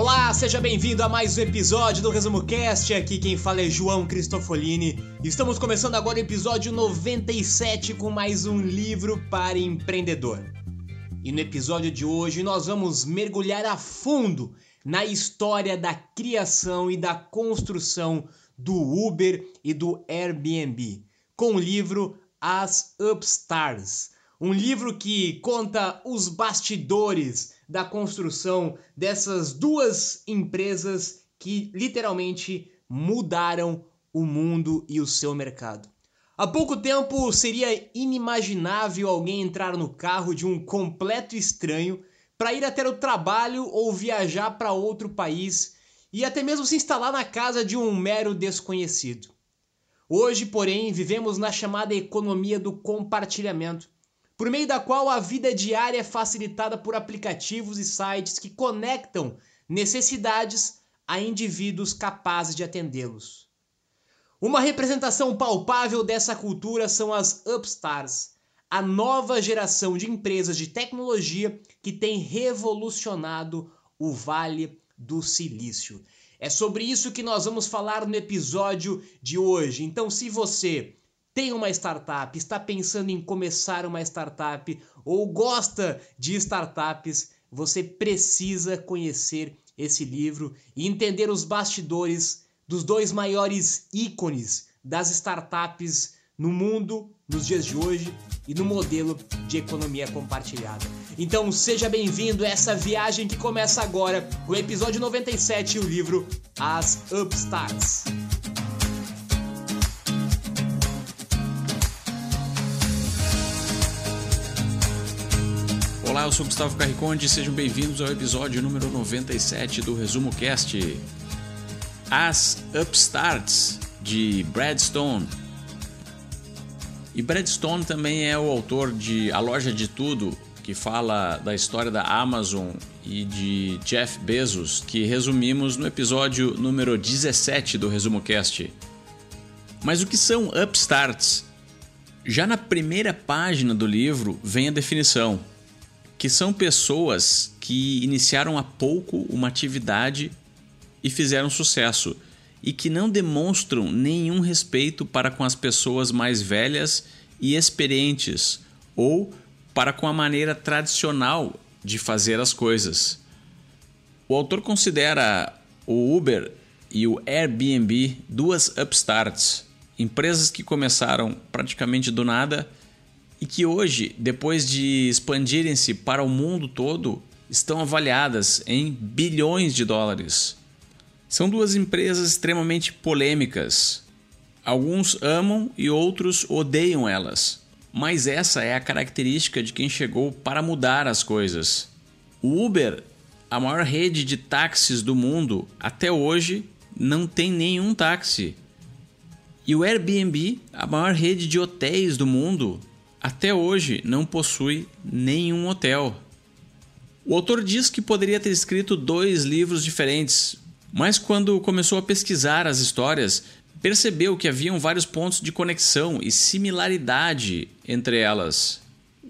Olá, seja bem-vindo a mais um episódio do Resumo Cast. Aqui quem fala é João Cristofolini. Estamos começando agora o episódio 97 com mais um livro para empreendedor. E no episódio de hoje nós vamos mergulhar a fundo na história da criação e da construção do Uber e do Airbnb, com o livro As Upstars, um livro que conta os bastidores da construção dessas duas empresas que literalmente mudaram o mundo e o seu mercado. Há pouco tempo seria inimaginável alguém entrar no carro de um completo estranho para ir até o trabalho ou viajar para outro país e até mesmo se instalar na casa de um mero desconhecido. Hoje, porém, vivemos na chamada economia do compartilhamento por meio da qual a vida diária é facilitada por aplicativos e sites que conectam necessidades a indivíduos capazes de atendê-los. Uma representação palpável dessa cultura são as Upstars, a nova geração de empresas de tecnologia que tem revolucionado o Vale do Silício. É sobre isso que nós vamos falar no episódio de hoje. Então, se você tem uma startup, está pensando em começar uma startup ou gosta de startups, você precisa conhecer esse livro e entender os bastidores dos dois maiores ícones das startups no mundo nos dias de hoje e no modelo de economia compartilhada. Então seja bem-vindo a essa viagem que começa agora com o episódio 97 e o livro As Upstarts. Olá, eu sou Gustavo Carriconde e sejam bem-vindos ao episódio número 97 do Resumo Cast. As Upstarts, de Brad Stone. E Brad Stone também é o autor de A Loja de Tudo, que fala da história da Amazon e de Jeff Bezos, que resumimos no episódio número 17 do Resumo Cast. Mas o que são upstarts? Já na primeira página do livro vem a definição que são pessoas que iniciaram há pouco uma atividade e fizeram sucesso e que não demonstram nenhum respeito para com as pessoas mais velhas e experientes ou para com a maneira tradicional de fazer as coisas. O autor considera o Uber e o Airbnb duas upstarts, empresas que começaram praticamente do nada e que hoje, depois de expandirem-se para o mundo todo, estão avaliadas em bilhões de dólares. São duas empresas extremamente polêmicas. Alguns amam e outros odeiam elas. Mas essa é a característica de quem chegou para mudar as coisas. O Uber, a maior rede de táxis do mundo, até hoje não tem nenhum táxi. E o Airbnb, a maior rede de hotéis do mundo, até hoje não possui nenhum hotel. O autor diz que poderia ter escrito dois livros diferentes, mas quando começou a pesquisar as histórias, percebeu que haviam vários pontos de conexão e similaridade entre elas.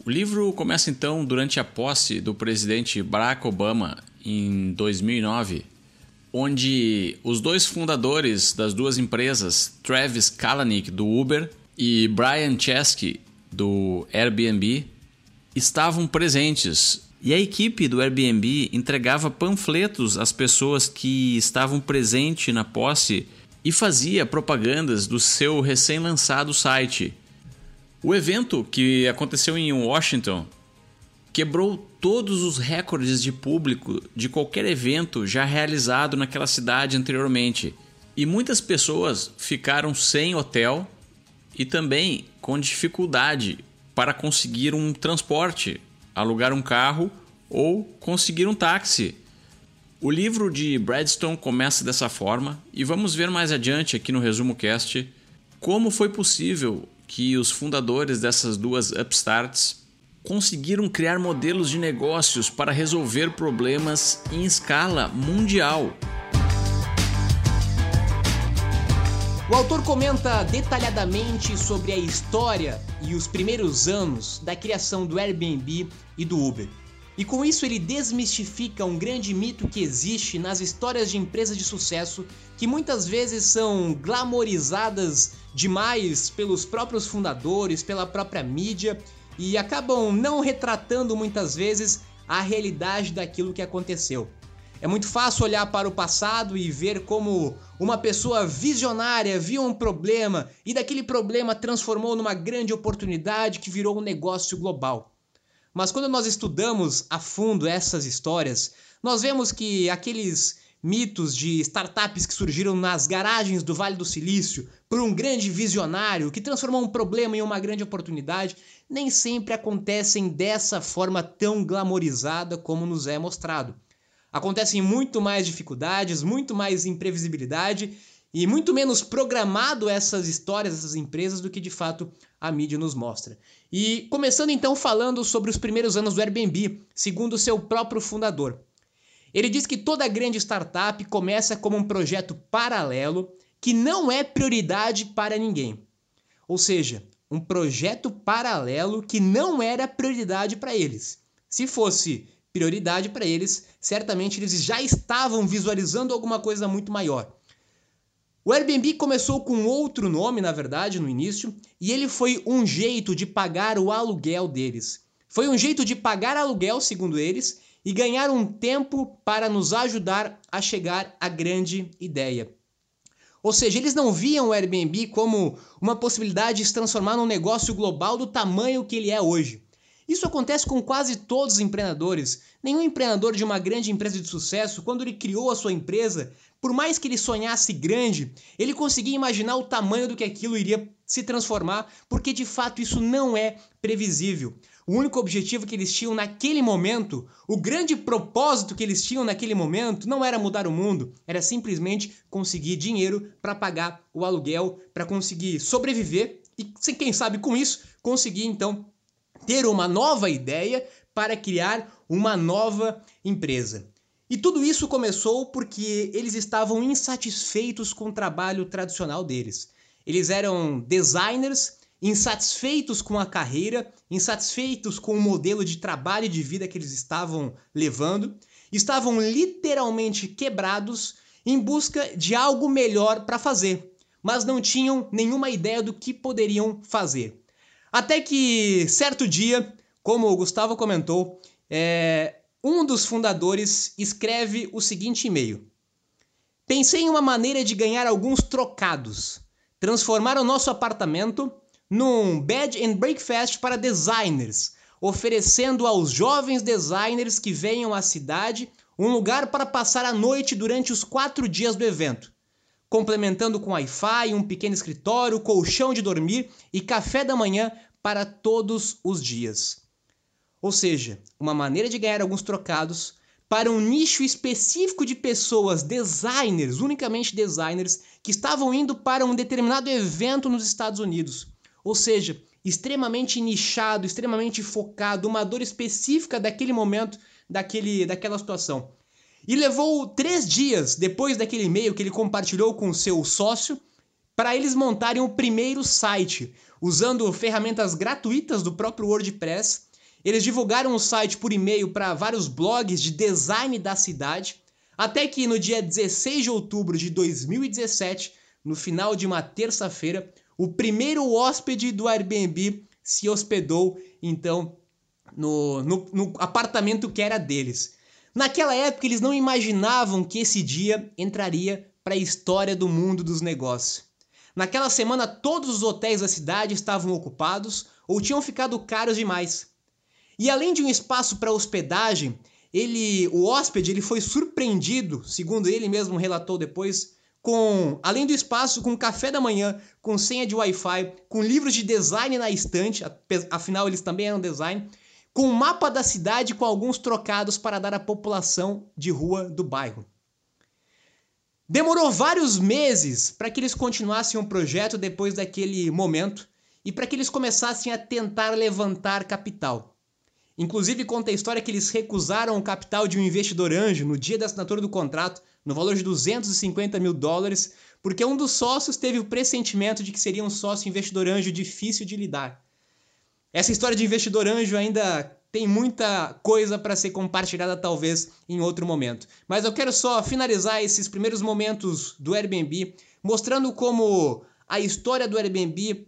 O livro começa então durante a posse do presidente Barack Obama em 2009, onde os dois fundadores das duas empresas, Travis Kalanick do Uber e Brian Chesky do Airbnb estavam presentes e a equipe do Airbnb entregava panfletos às pessoas que estavam presentes na posse e fazia propagandas do seu recém-lançado site. O evento, que aconteceu em Washington, quebrou todos os recordes de público de qualquer evento já realizado naquela cidade anteriormente. E muitas pessoas ficaram sem hotel e também com dificuldade para conseguir um transporte, alugar um carro ou conseguir um táxi. O livro de Bradstone começa dessa forma e vamos ver mais adiante aqui no resumo cast como foi possível que os fundadores dessas duas upstarts conseguiram criar modelos de negócios para resolver problemas em escala mundial. O autor comenta detalhadamente sobre a história e os primeiros anos da criação do Airbnb e do Uber. E com isso ele desmistifica um grande mito que existe nas histórias de empresas de sucesso que muitas vezes são glamorizadas demais pelos próprios fundadores, pela própria mídia e acabam não retratando muitas vezes a realidade daquilo que aconteceu. É muito fácil olhar para o passado e ver como uma pessoa visionária viu um problema e daquele problema transformou numa grande oportunidade que virou um negócio global. Mas quando nós estudamos a fundo essas histórias, nós vemos que aqueles mitos de startups que surgiram nas garagens do Vale do Silício por um grande visionário que transformou um problema em uma grande oportunidade, nem sempre acontecem dessa forma tão glamorizada como nos é mostrado. Acontecem muito mais dificuldades, muito mais imprevisibilidade e muito menos programado essas histórias, essas empresas, do que de fato a mídia nos mostra. E começando então falando sobre os primeiros anos do Airbnb, segundo seu próprio fundador. Ele diz que toda grande startup começa como um projeto paralelo que não é prioridade para ninguém. Ou seja, um projeto paralelo que não era prioridade para eles. Se fosse prioridade para eles, certamente eles já estavam visualizando alguma coisa muito maior. O Airbnb começou com outro nome, na verdade, no início, e ele foi um jeito de pagar o aluguel deles. Foi um jeito de pagar aluguel, segundo eles, e ganhar um tempo para nos ajudar a chegar à grande ideia. Ou seja, eles não viam o Airbnb como uma possibilidade de se transformar num negócio global do tamanho que ele é hoje. Isso acontece com quase todos os empreendedores. Nenhum empreendedor de uma grande empresa de sucesso, quando ele criou a sua empresa, por mais que ele sonhasse grande, ele conseguia imaginar o tamanho do que aquilo iria se transformar, porque de fato isso não é previsível. O único objetivo que eles tinham naquele momento, o grande propósito que eles tinham naquele momento, não era mudar o mundo, era simplesmente conseguir dinheiro para pagar o aluguel, para conseguir sobreviver e, quem sabe com isso, conseguir então ter uma nova ideia para criar uma nova empresa. E tudo isso começou porque eles estavam insatisfeitos com o trabalho tradicional deles. Eles eram designers insatisfeitos com a carreira, insatisfeitos com o modelo de trabalho e de vida que eles estavam levando, estavam literalmente quebrados em busca de algo melhor para fazer, mas não tinham nenhuma ideia do que poderiam fazer. Até que, certo dia, como o Gustavo comentou, é, um dos fundadores escreve o seguinte e-mail: Pensei em uma maneira de ganhar alguns trocados, transformar o nosso apartamento num Bed and Breakfast para designers, oferecendo aos jovens designers que venham à cidade um lugar para passar a noite durante os quatro dias do evento, complementando com Wi-Fi, um pequeno escritório, colchão de dormir e café da manhã para todos os dias. Ou seja, uma maneira de ganhar alguns trocados para um nicho específico de pessoas, designers, unicamente designers, que estavam indo para um determinado evento nos Estados Unidos ou seja, extremamente nichado, extremamente focado, uma dor específica daquele momento, daquele, daquela situação. E levou três dias depois daquele e-mail que ele compartilhou com seu sócio para eles montarem o primeiro site, usando ferramentas gratuitas do próprio WordPress. Eles divulgaram o site por e-mail para vários blogs de design da cidade, até que no dia 16 de outubro de 2017, no final de uma terça-feira, o primeiro hóspede do Airbnb se hospedou, então, no, no, no apartamento que era deles. Naquela época, eles não imaginavam que esse dia entraria para a história do mundo dos negócios. Naquela semana, todos os hotéis da cidade estavam ocupados ou tinham ficado caros demais. E além de um espaço para hospedagem, ele, o hóspede, ele foi surpreendido, segundo ele mesmo relatou depois, com, além do espaço, com café da manhã, com senha de Wi-Fi, com livros de design na estante, afinal eles também eram design, com um mapa da cidade com alguns trocados para dar à população de rua do bairro. Demorou vários meses para que eles continuassem o projeto depois daquele momento e para que eles começassem a tentar levantar capital. Inclusive conta a história que eles recusaram o capital de um investidor anjo no dia da assinatura do contrato, no valor de 250 mil dólares, porque um dos sócios teve o pressentimento de que seria um sócio investidor anjo difícil de lidar. Essa história de investidor anjo ainda tem muita coisa para ser compartilhada talvez em outro momento. Mas eu quero só finalizar esses primeiros momentos do Airbnb mostrando como a história do Airbnb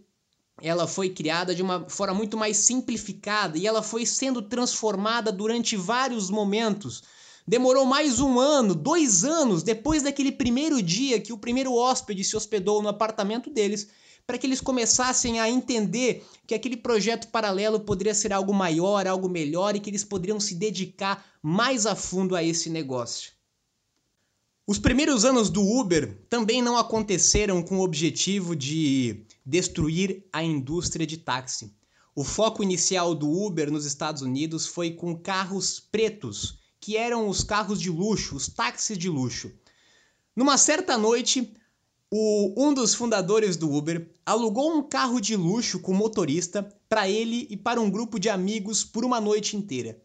ela foi criada de uma forma muito mais simplificada e ela foi sendo transformada durante vários momentos. Demorou mais um ano, dois anos depois daquele primeiro dia que o primeiro hóspede se hospedou no apartamento deles para que eles começassem a entender que aquele projeto paralelo poderia ser algo maior, algo melhor e que eles poderiam se dedicar mais a fundo a esse negócio. Os primeiros anos do Uber também não aconteceram com o objetivo de destruir a indústria de táxi. O foco inicial do Uber nos Estados Unidos foi com carros pretos, que eram os carros de luxo, os táxis de luxo. Numa certa noite, o, um dos fundadores do Uber alugou um carro de luxo com motorista para ele e para um grupo de amigos por uma noite inteira.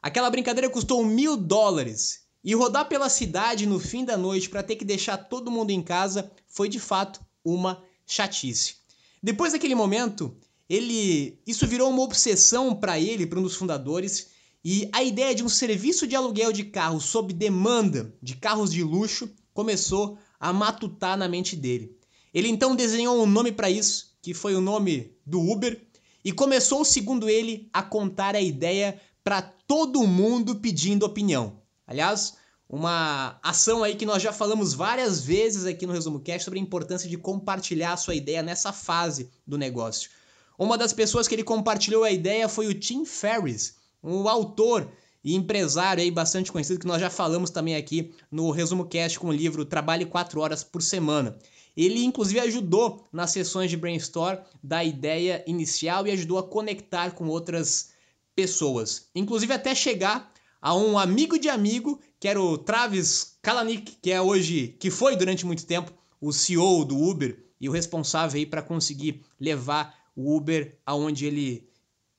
Aquela brincadeira custou mil dólares e rodar pela cidade no fim da noite para ter que deixar todo mundo em casa foi de fato uma chatice. Depois daquele momento, ele isso virou uma obsessão para ele, para um dos fundadores, e a ideia de um serviço de aluguel de carros sob demanda de carros de luxo começou a matutar na mente dele. Ele então desenhou um nome para isso, que foi o nome do Uber, e começou, segundo ele, a contar a ideia para todo mundo pedindo opinião. Aliás, uma ação aí que nós já falamos várias vezes aqui no Resumo Cash sobre a importância de compartilhar a sua ideia nessa fase do negócio. Uma das pessoas que ele compartilhou a ideia foi o Tim Ferriss, um autor e empresário aí bastante conhecido que nós já falamos também aqui no Resumo Cast com o livro Trabalhe 4 horas por semana. Ele inclusive ajudou nas sessões de brainstorm da ideia inicial e ajudou a conectar com outras pessoas, inclusive até chegar a um amigo de amigo, que era o Travis Kalanick, que é hoje, que foi durante muito tempo o CEO do Uber e o responsável aí para conseguir levar o Uber aonde ele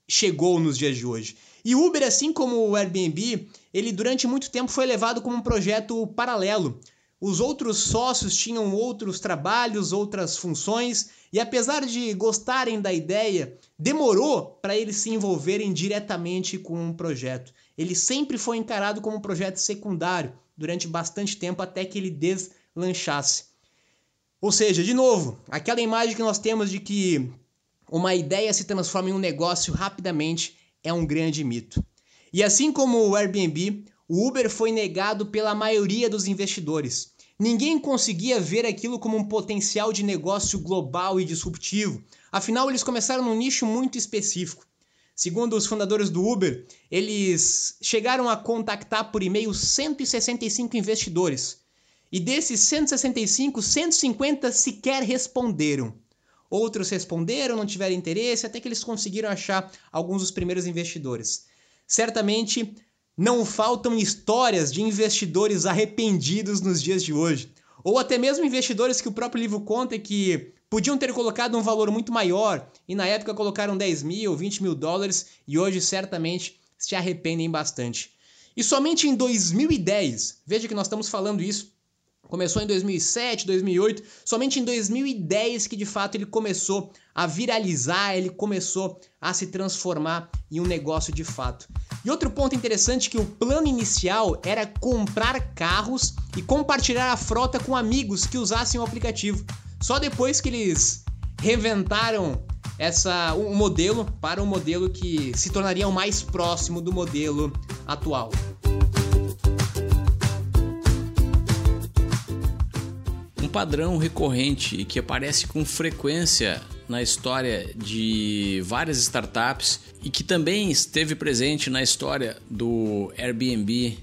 chegou nos dias de hoje. E o Uber, assim como o Airbnb, ele durante muito tempo foi levado como um projeto paralelo. Os outros sócios tinham outros trabalhos, outras funções, e apesar de gostarem da ideia, demorou para eles se envolverem diretamente com um projeto. Ele sempre foi encarado como um projeto secundário durante bastante tempo até que ele deslanchasse. Ou seja, de novo, aquela imagem que nós temos de que uma ideia se transforma em um negócio rapidamente é um grande mito. E assim como o Airbnb, o Uber foi negado pela maioria dos investidores. Ninguém conseguia ver aquilo como um potencial de negócio global e disruptivo. Afinal, eles começaram num nicho muito específico. Segundo os fundadores do Uber, eles chegaram a contactar por e-mail 165 investidores. E desses 165, 150 sequer responderam. Outros responderam, não tiveram interesse, até que eles conseguiram achar alguns dos primeiros investidores. Certamente não faltam histórias de investidores arrependidos nos dias de hoje, ou até mesmo investidores que o próprio livro conta que podiam ter colocado um valor muito maior e na época colocaram 10 mil, 20 mil dólares e hoje certamente se arrependem bastante. E somente em 2010, veja que nós estamos falando isso Começou em 2007, 2008, somente em 2010 que de fato ele começou a viralizar, ele começou a se transformar em um negócio de fato. E outro ponto interessante é que o plano inicial era comprar carros e compartilhar a frota com amigos que usassem o aplicativo. Só depois que eles reventaram essa o um modelo para um modelo que se tornaria o mais próximo do modelo atual. Padrão recorrente e que aparece com frequência na história de várias startups e que também esteve presente na história do Airbnb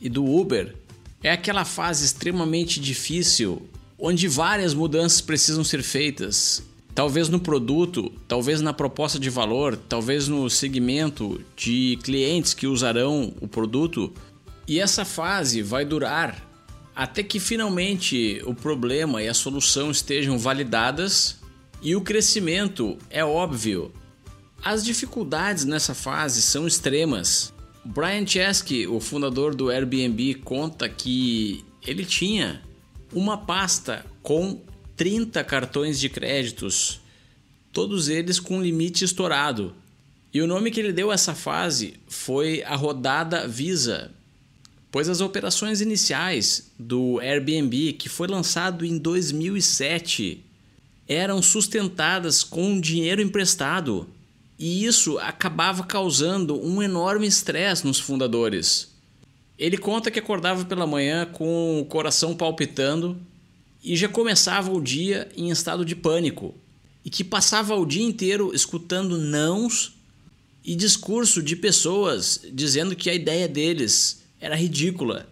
e do Uber é aquela fase extremamente difícil onde várias mudanças precisam ser feitas talvez no produto, talvez na proposta de valor, talvez no segmento de clientes que usarão o produto. E essa fase vai durar até que finalmente o problema e a solução estejam validadas e o crescimento é óbvio. As dificuldades nessa fase são extremas. Brian Chesky, o fundador do Airbnb, conta que ele tinha uma pasta com 30 cartões de créditos, todos eles com limite estourado. E o nome que ele deu a essa fase foi a rodada Visa, pois as operações iniciais do Airbnb, que foi lançado em 2007, eram sustentadas com dinheiro emprestado. E isso acabava causando um enorme estresse nos fundadores. Ele conta que acordava pela manhã com o coração palpitando e já começava o dia em estado de pânico e que passava o dia inteiro escutando nãos e discurso de pessoas dizendo que a ideia deles era ridícula.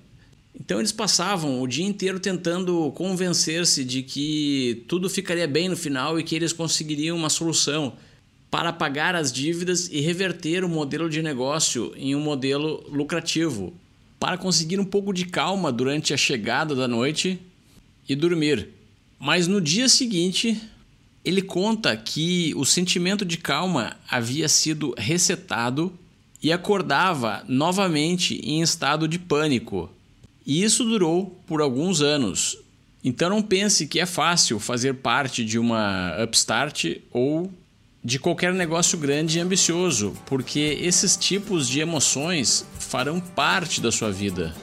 Então eles passavam o dia inteiro tentando convencer-se de que tudo ficaria bem no final e que eles conseguiriam uma solução para pagar as dívidas e reverter o modelo de negócio em um modelo lucrativo, para conseguir um pouco de calma durante a chegada da noite e dormir. Mas no dia seguinte, ele conta que o sentimento de calma havia sido resetado e acordava novamente em estado de pânico. E isso durou por alguns anos. Então não pense que é fácil fazer parte de uma upstart ou de qualquer negócio grande e ambicioso, porque esses tipos de emoções farão parte da sua vida.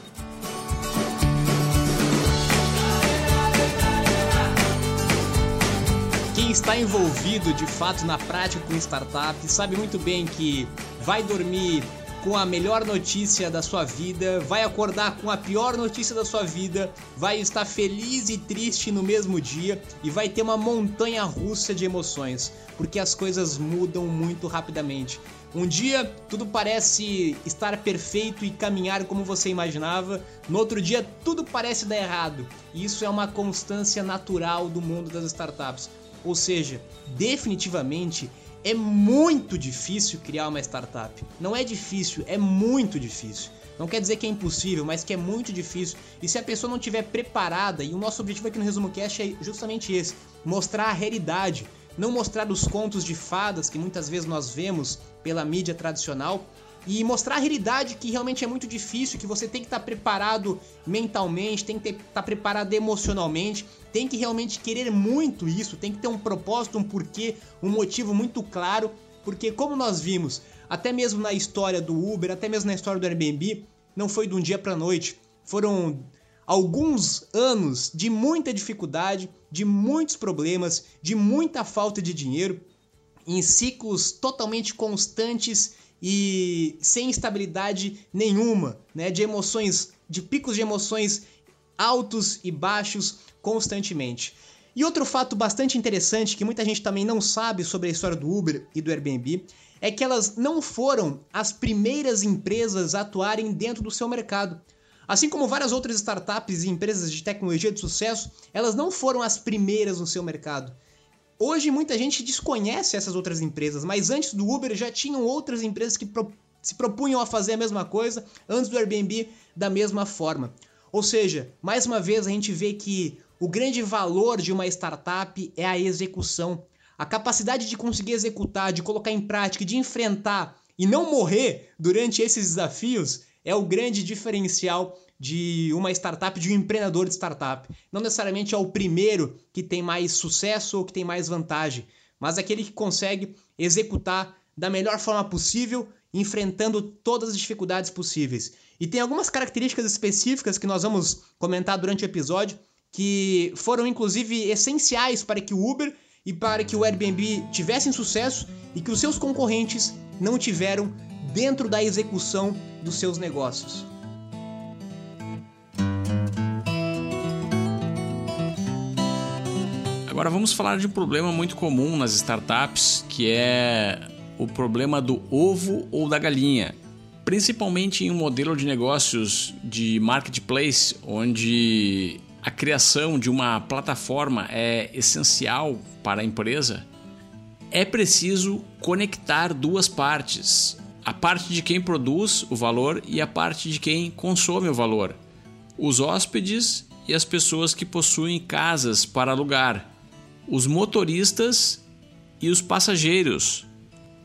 Quem está envolvido de fato na prática com startup sabe muito bem que vai dormir com a melhor notícia da sua vida, vai acordar com a pior notícia da sua vida, vai estar feliz e triste no mesmo dia e vai ter uma montanha russa de emoções, porque as coisas mudam muito rapidamente. Um dia tudo parece estar perfeito e caminhar como você imaginava, no outro dia tudo parece dar errado. E isso é uma constância natural do mundo das startups. Ou seja, definitivamente é muito difícil criar uma startup. Não é difícil, é muito difícil. Não quer dizer que é impossível, mas que é muito difícil. E se a pessoa não estiver preparada, e o nosso objetivo aqui no Resumo Cast é justamente esse: mostrar a realidade, não mostrar os contos de fadas que muitas vezes nós vemos pela mídia tradicional, e mostrar a realidade que realmente é muito difícil, que você tem que estar tá preparado mentalmente, tem que estar tá preparado emocionalmente, tem que realmente querer muito isso, tem que ter um propósito, um porquê, um motivo muito claro, porque como nós vimos, até mesmo na história do Uber, até mesmo na história do Airbnb, não foi de um dia para noite, foram alguns anos de muita dificuldade, de muitos problemas, de muita falta de dinheiro, em ciclos totalmente constantes e sem estabilidade nenhuma, né? De emoções, de picos de emoções altos e baixos constantemente. E outro fato bastante interessante que muita gente também não sabe sobre a história do Uber e do Airbnb é que elas não foram as primeiras empresas a atuarem dentro do seu mercado. Assim como várias outras startups e empresas de tecnologia de sucesso, elas não foram as primeiras no seu mercado. Hoje muita gente desconhece essas outras empresas, mas antes do Uber já tinham outras empresas que pro se propunham a fazer a mesma coisa, antes do Airbnb da mesma forma. Ou seja, mais uma vez a gente vê que o grande valor de uma startup é a execução. A capacidade de conseguir executar, de colocar em prática, de enfrentar e não morrer durante esses desafios é o grande diferencial de uma startup, de um empreendedor de startup. Não necessariamente é o primeiro que tem mais sucesso ou que tem mais vantagem, mas aquele que consegue executar da melhor forma possível, enfrentando todas as dificuldades possíveis. E tem algumas características específicas que nós vamos comentar durante o episódio que foram inclusive essenciais para que o Uber e para que o Airbnb tivessem sucesso e que os seus concorrentes não tiveram dentro da execução dos seus negócios. Agora vamos falar de um problema muito comum nas startups, que é o problema do ovo ou da galinha. Principalmente em um modelo de negócios de marketplace, onde a criação de uma plataforma é essencial para a empresa, é preciso conectar duas partes: a parte de quem produz o valor e a parte de quem consome o valor, os hóspedes e as pessoas que possuem casas para alugar, os motoristas e os passageiros.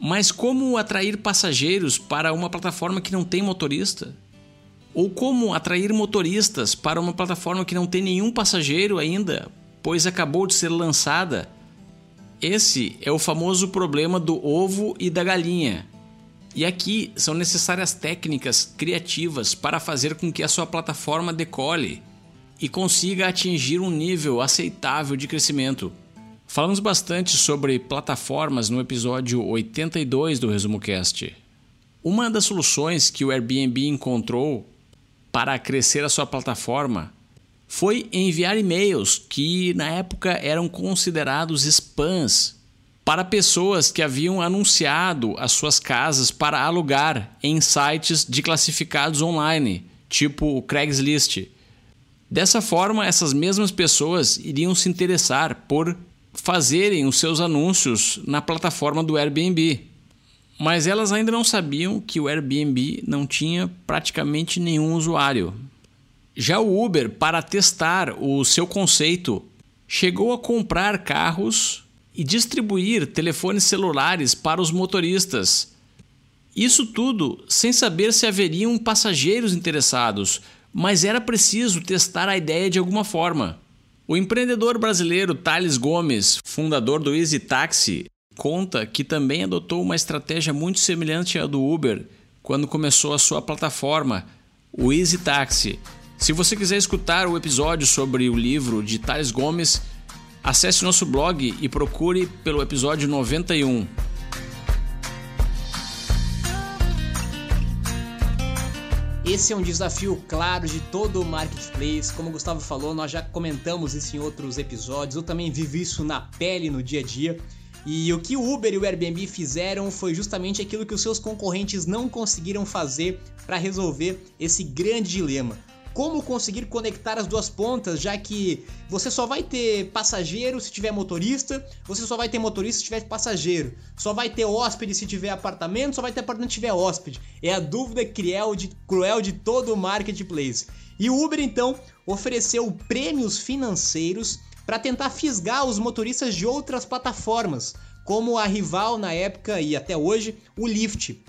Mas como atrair passageiros para uma plataforma que não tem motorista? Ou como atrair motoristas para uma plataforma que não tem nenhum passageiro ainda, pois acabou de ser lançada? Esse é o famoso problema do ovo e da galinha. E aqui são necessárias técnicas criativas para fazer com que a sua plataforma decole e consiga atingir um nível aceitável de crescimento. Falamos bastante sobre plataformas no episódio 82 do Resumo Cast. Uma das soluções que o Airbnb encontrou para crescer a sua plataforma foi enviar e-mails que na época eram considerados spams para pessoas que haviam anunciado as suas casas para alugar em sites de classificados online, tipo o Craigslist. Dessa forma, essas mesmas pessoas iriam se interessar por fazerem os seus anúncios na plataforma do Airbnb. Mas elas ainda não sabiam que o Airbnb não tinha praticamente nenhum usuário. Já o Uber, para testar o seu conceito, chegou a comprar carros e distribuir telefones celulares para os motoristas. Isso tudo sem saber se haveriam passageiros interessados, mas era preciso testar a ideia de alguma forma. O empreendedor brasileiro Thales Gomes, fundador do Easy Taxi, conta que também adotou uma estratégia muito semelhante à do Uber quando começou a sua plataforma, o Easy Taxi. Se você quiser escutar o episódio sobre o livro de Thales Gomes, acesse nosso blog e procure pelo episódio 91. Esse é um desafio claro de todo o marketplace. Como o Gustavo falou, nós já comentamos isso em outros episódios. Eu também vivi isso na pele no dia a dia. E o que o Uber e o Airbnb fizeram foi justamente aquilo que os seus concorrentes não conseguiram fazer para resolver esse grande dilema como conseguir conectar as duas pontas, já que você só vai ter passageiro se tiver motorista, você só vai ter motorista se tiver passageiro, só vai ter hóspede se tiver apartamento, só vai ter apartamento se tiver hóspede. É a dúvida cruel de, cruel de todo o marketplace. E o Uber então ofereceu prêmios financeiros para tentar fisgar os motoristas de outras plataformas, como a rival na época e até hoje, o Lyft.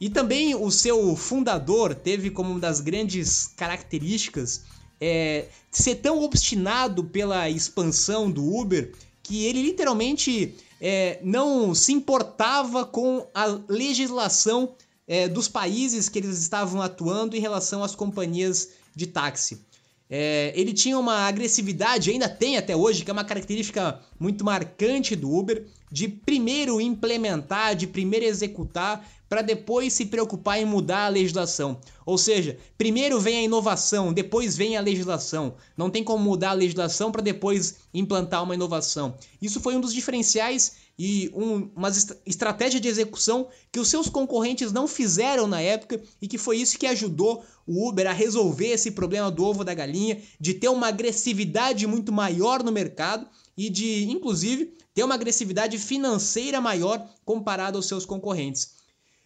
E também o seu fundador teve como uma das grandes características é, ser tão obstinado pela expansão do Uber que ele literalmente é, não se importava com a legislação é, dos países que eles estavam atuando em relação às companhias de táxi. É, ele tinha uma agressividade, ainda tem até hoje, que é uma característica muito marcante do Uber, de primeiro implementar, de primeiro executar para depois se preocupar em mudar a legislação. Ou seja, primeiro vem a inovação, depois vem a legislação. Não tem como mudar a legislação para depois implantar uma inovação. Isso foi um dos diferenciais e um, uma estratégia de execução que os seus concorrentes não fizeram na época e que foi isso que ajudou o Uber a resolver esse problema do ovo da galinha, de ter uma agressividade muito maior no mercado e de, inclusive, ter uma agressividade financeira maior comparado aos seus concorrentes.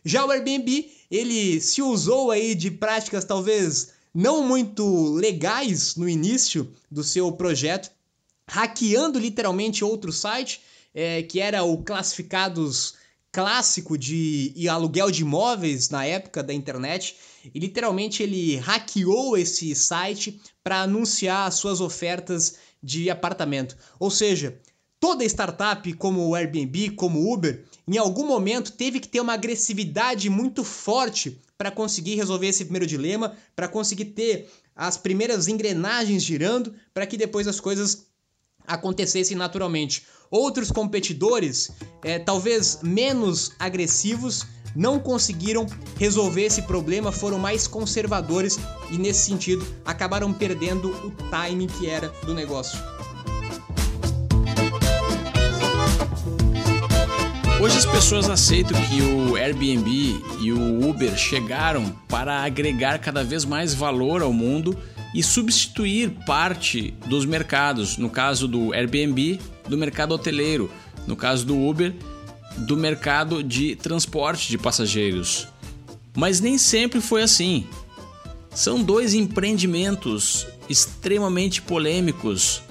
Já o Airbnb, ele se usou aí de práticas talvez não muito legais no início do seu projeto, hackeando literalmente outro site, é, que era o Classificados clássico de aluguel de imóveis na época da internet. E literalmente ele hackeou esse site para anunciar suas ofertas de apartamento. Ou seja, toda startup como o Airbnb, como o Uber, em algum momento teve que ter uma agressividade muito forte para conseguir resolver esse primeiro dilema, para conseguir ter as primeiras engrenagens girando, para que depois as coisas acontecessem naturalmente. Outros competidores, é, talvez menos agressivos, não conseguiram resolver esse problema, foram mais conservadores e, nesse sentido, acabaram perdendo o timing que era do negócio. Hoje as pessoas aceitam que o Airbnb e o Uber chegaram para agregar cada vez mais valor ao mundo e substituir parte dos mercados, no caso do Airbnb, do mercado hoteleiro, no caso do Uber, do mercado de transporte de passageiros. Mas nem sempre foi assim. São dois empreendimentos extremamente polêmicos,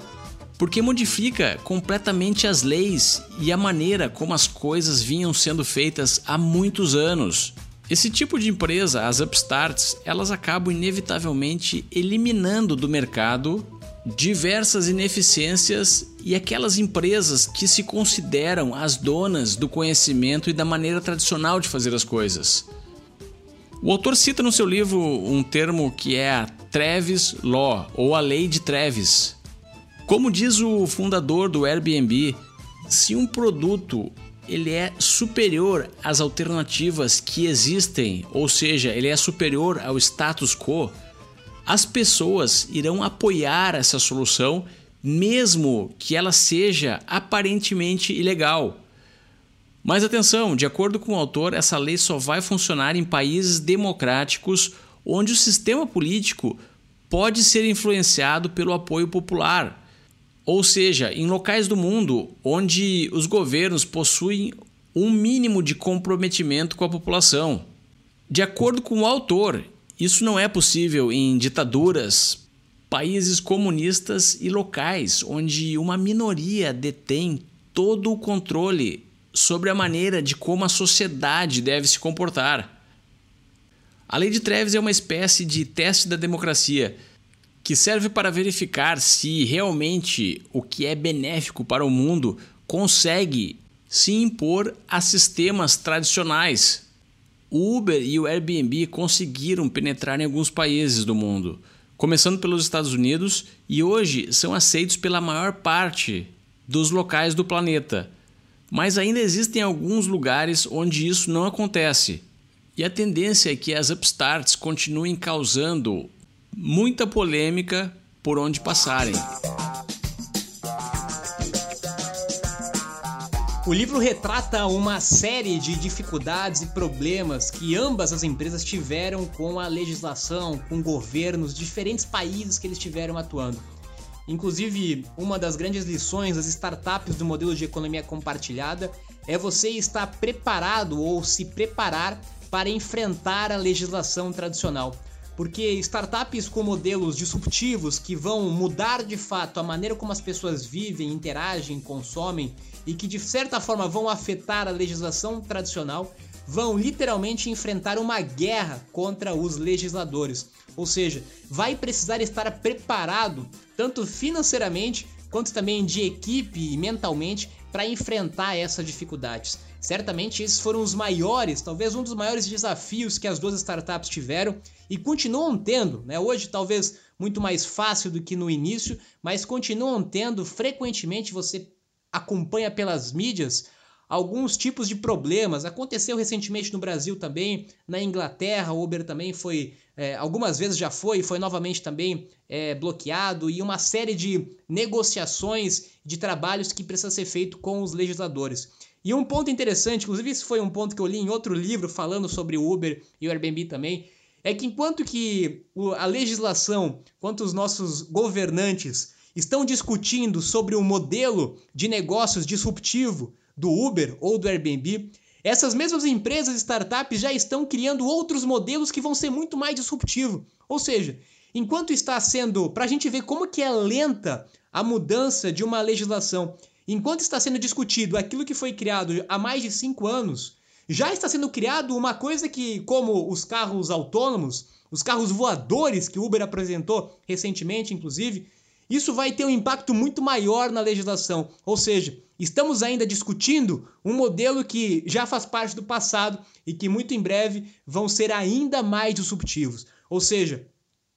porque modifica completamente as leis e a maneira como as coisas vinham sendo feitas há muitos anos. Esse tipo de empresa, as upstarts, elas acabam inevitavelmente eliminando do mercado diversas ineficiências e aquelas empresas que se consideram as donas do conhecimento e da maneira tradicional de fazer as coisas. O autor cita no seu livro um termo que é a Travis Law, ou a Lei de Travis. Como diz o fundador do Airbnb, se um produto ele é superior às alternativas que existem, ou seja, ele é superior ao status quo, as pessoas irão apoiar essa solução, mesmo que ela seja aparentemente ilegal. Mas atenção, de acordo com o autor, essa lei só vai funcionar em países democráticos onde o sistema político pode ser influenciado pelo apoio popular. Ou seja, em locais do mundo onde os governos possuem um mínimo de comprometimento com a população. De acordo com o autor, isso não é possível em ditaduras, países comunistas e locais onde uma minoria detém todo o controle sobre a maneira de como a sociedade deve se comportar. A lei de Treves é uma espécie de teste da democracia que serve para verificar se realmente o que é benéfico para o mundo consegue se impor a sistemas tradicionais. O Uber e o Airbnb conseguiram penetrar em alguns países do mundo, começando pelos Estados Unidos, e hoje são aceitos pela maior parte dos locais do planeta. Mas ainda existem alguns lugares onde isso não acontece. E a tendência é que as upstarts continuem causando muita polêmica por onde passarem. O livro retrata uma série de dificuldades e problemas que ambas as empresas tiveram com a legislação, com governos, diferentes países que eles estiveram atuando. Inclusive, uma das grandes lições das startups do modelo de economia compartilhada é você estar preparado ou se preparar para enfrentar a legislação tradicional porque startups com modelos disruptivos que vão mudar de fato a maneira como as pessoas vivem, interagem, consomem e que de certa forma vão afetar a legislação tradicional, vão literalmente enfrentar uma guerra contra os legisladores. Ou seja, vai precisar estar preparado tanto financeiramente quanto também de equipe e mentalmente para enfrentar essas dificuldades. Certamente esses foram os maiores, talvez um dos maiores desafios que as duas startups tiveram e continuam tendo, né? Hoje talvez muito mais fácil do que no início, mas continuam tendo frequentemente você acompanha pelas mídias alguns tipos de problemas. Aconteceu recentemente no Brasil também, na Inglaterra, o Uber também foi, é, algumas vezes já foi, foi novamente também é, bloqueado, e uma série de negociações de trabalhos que precisa ser feito com os legisladores. E um ponto interessante, inclusive isso foi um ponto que eu li em outro livro falando sobre o Uber e o Airbnb também, é que enquanto que a legislação, quanto os nossos governantes estão discutindo sobre o modelo de negócios disruptivo do Uber ou do Airbnb, essas mesmas empresas startups já estão criando outros modelos que vão ser muito mais disruptivos. Ou seja, enquanto está sendo, para a gente ver como que é lenta a mudança de uma legislação, enquanto está sendo discutido aquilo que foi criado há mais de cinco anos, já está sendo criado uma coisa que, como os carros autônomos, os carros voadores que o Uber apresentou recentemente, inclusive, isso vai ter um impacto muito maior na legislação. Ou seja, estamos ainda discutindo um modelo que já faz parte do passado e que muito em breve vão ser ainda mais disruptivos. Ou seja,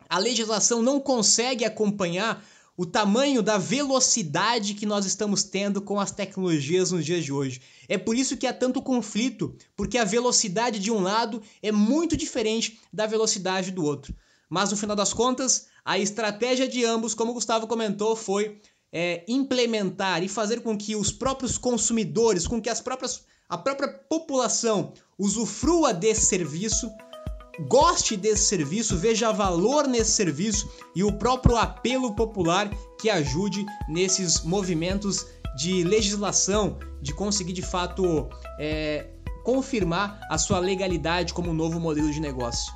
a legislação não consegue acompanhar o tamanho da velocidade que nós estamos tendo com as tecnologias nos dias de hoje. É por isso que há tanto conflito, porque a velocidade de um lado é muito diferente da velocidade do outro. Mas no final das contas, a estratégia de ambos, como o Gustavo comentou, foi é, implementar e fazer com que os próprios consumidores, com que as próprias, a própria população usufrua desse serviço, goste desse serviço, veja valor nesse serviço e o próprio apelo popular que ajude nesses movimentos de legislação, de conseguir de fato é, confirmar a sua legalidade como novo modelo de negócio.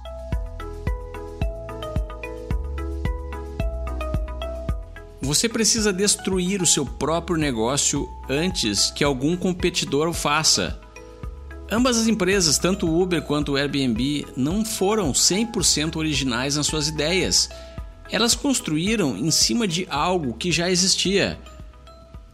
Você precisa destruir o seu próprio negócio antes que algum competidor o faça. Ambas as empresas, tanto o Uber quanto o Airbnb, não foram 100% originais nas suas ideias. Elas construíram em cima de algo que já existia.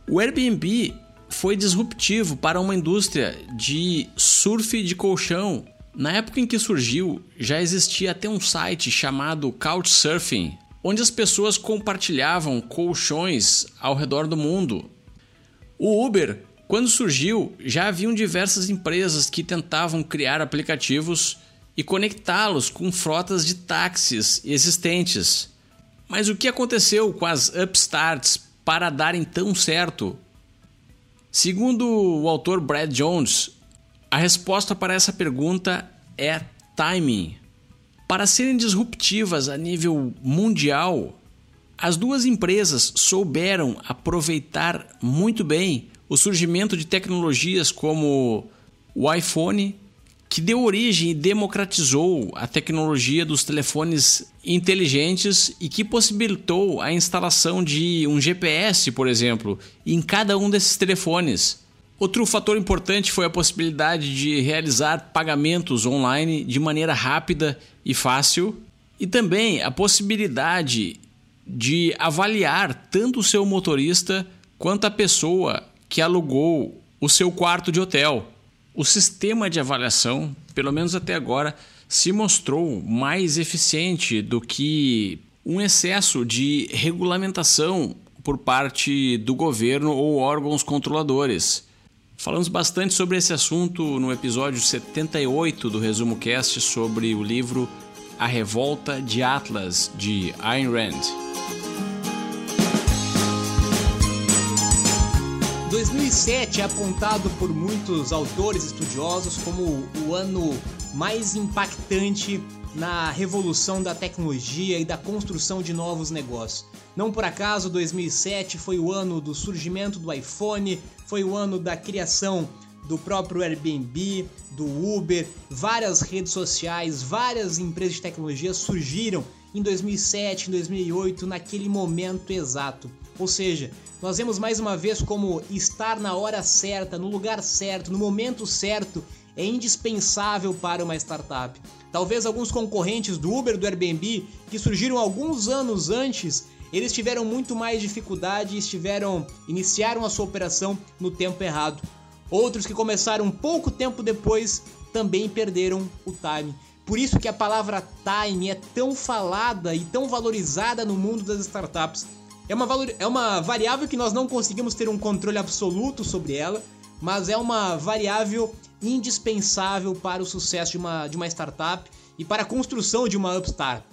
O Airbnb foi disruptivo para uma indústria de surf de colchão. Na época em que surgiu, já existia até um site chamado Couchsurfing, onde as pessoas compartilhavam colchões ao redor do mundo. O Uber, quando surgiu, já haviam diversas empresas que tentavam criar aplicativos e conectá-los com frotas de táxis existentes. Mas o que aconteceu com as upstarts para darem tão certo? Segundo o autor Brad Jones, a resposta para essa pergunta é timing. Para serem disruptivas a nível mundial, as duas empresas souberam aproveitar muito bem o surgimento de tecnologias como o iPhone, que deu origem e democratizou a tecnologia dos telefones inteligentes e que possibilitou a instalação de um GPS, por exemplo, em cada um desses telefones. Outro fator importante foi a possibilidade de realizar pagamentos online de maneira rápida e fácil, e também a possibilidade de avaliar tanto o seu motorista quanto a pessoa que alugou o seu quarto de hotel. O sistema de avaliação, pelo menos até agora, se mostrou mais eficiente do que um excesso de regulamentação por parte do governo ou órgãos controladores. Falamos bastante sobre esse assunto no episódio 78 do Resumo Cast sobre o livro A Revolta de Atlas de Ayn Rand. 2007 é apontado por muitos autores estudiosos como o ano mais impactante na revolução da tecnologia e da construção de novos negócios. Não por acaso 2007 foi o ano do surgimento do iPhone, foi o ano da criação do próprio Airbnb, do Uber, várias redes sociais, várias empresas de tecnologia surgiram em 2007, em 2008, naquele momento exato. Ou seja, nós vemos mais uma vez como estar na hora certa, no lugar certo, no momento certo é indispensável para uma startup. Talvez alguns concorrentes do Uber, do Airbnb, que surgiram alguns anos antes, eles tiveram muito mais dificuldade e estiveram iniciaram a sua operação no tempo errado. Outros que começaram pouco tempo depois também perderam o time. Por isso que a palavra time é tão falada e tão valorizada no mundo das startups. É uma, valor... é uma variável que nós não conseguimos ter um controle absoluto sobre ela, mas é uma variável indispensável para o sucesso de uma, de uma startup e para a construção de uma upstart.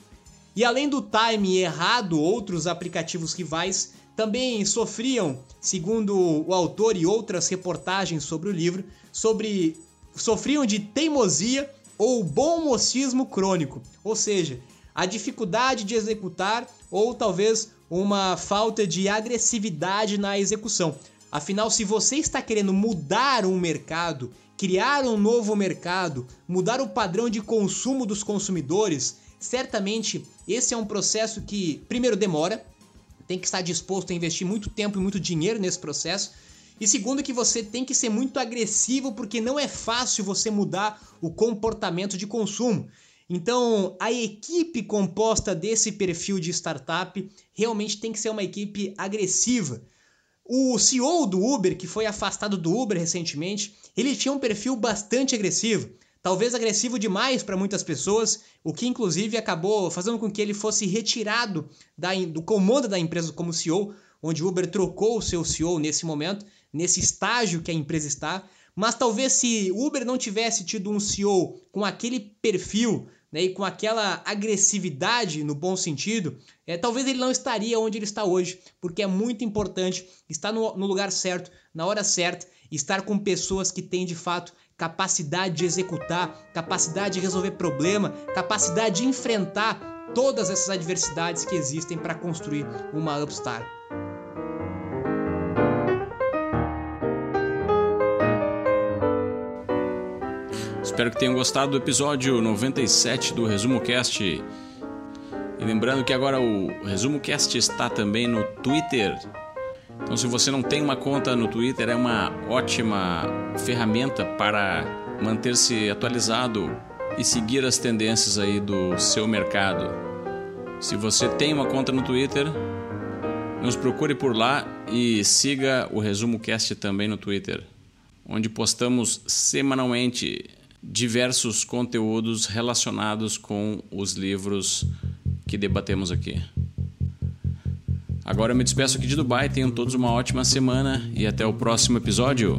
E além do time errado, outros aplicativos rivais também sofriam, segundo o autor e outras reportagens sobre o livro, sobre sofriam de teimosia ou bom mocismo crônico, ou seja, a dificuldade de executar ou talvez uma falta de agressividade na execução. Afinal, se você está querendo mudar um mercado, criar um novo mercado, mudar o padrão de consumo dos consumidores, certamente esse é um processo que, primeiro, demora, tem que estar disposto a investir muito tempo e muito dinheiro nesse processo. E segundo, que você tem que ser muito agressivo, porque não é fácil você mudar o comportamento de consumo. Então, a equipe composta desse perfil de startup realmente tem que ser uma equipe agressiva. O CEO do Uber, que foi afastado do Uber recentemente, ele tinha um perfil bastante agressivo talvez agressivo demais para muitas pessoas, o que inclusive acabou fazendo com que ele fosse retirado da, do comando da empresa como CEO, onde o Uber trocou o seu CEO nesse momento, nesse estágio que a empresa está. Mas talvez se Uber não tivesse tido um CEO com aquele perfil né, e com aquela agressividade no bom sentido, é, talvez ele não estaria onde ele está hoje, porque é muito importante estar no, no lugar certo, na hora certa, estar com pessoas que têm de fato capacidade de executar, capacidade de resolver problema, capacidade de enfrentar todas essas adversidades que existem para construir uma Upstart. Espero que tenham gostado do episódio 97 do Resumo Cast. E lembrando que agora o Resumo Cast está também no Twitter. Então, se você não tem uma conta no Twitter, é uma ótima ferramenta para manter-se atualizado e seguir as tendências aí do seu mercado. Se você tem uma conta no Twitter, nos procure por lá e siga o Resumo Cast também no Twitter, onde postamos semanalmente diversos conteúdos relacionados com os livros que debatemos aqui. Agora eu me despeço aqui de Dubai, tenham todos uma ótima semana e até o próximo episódio.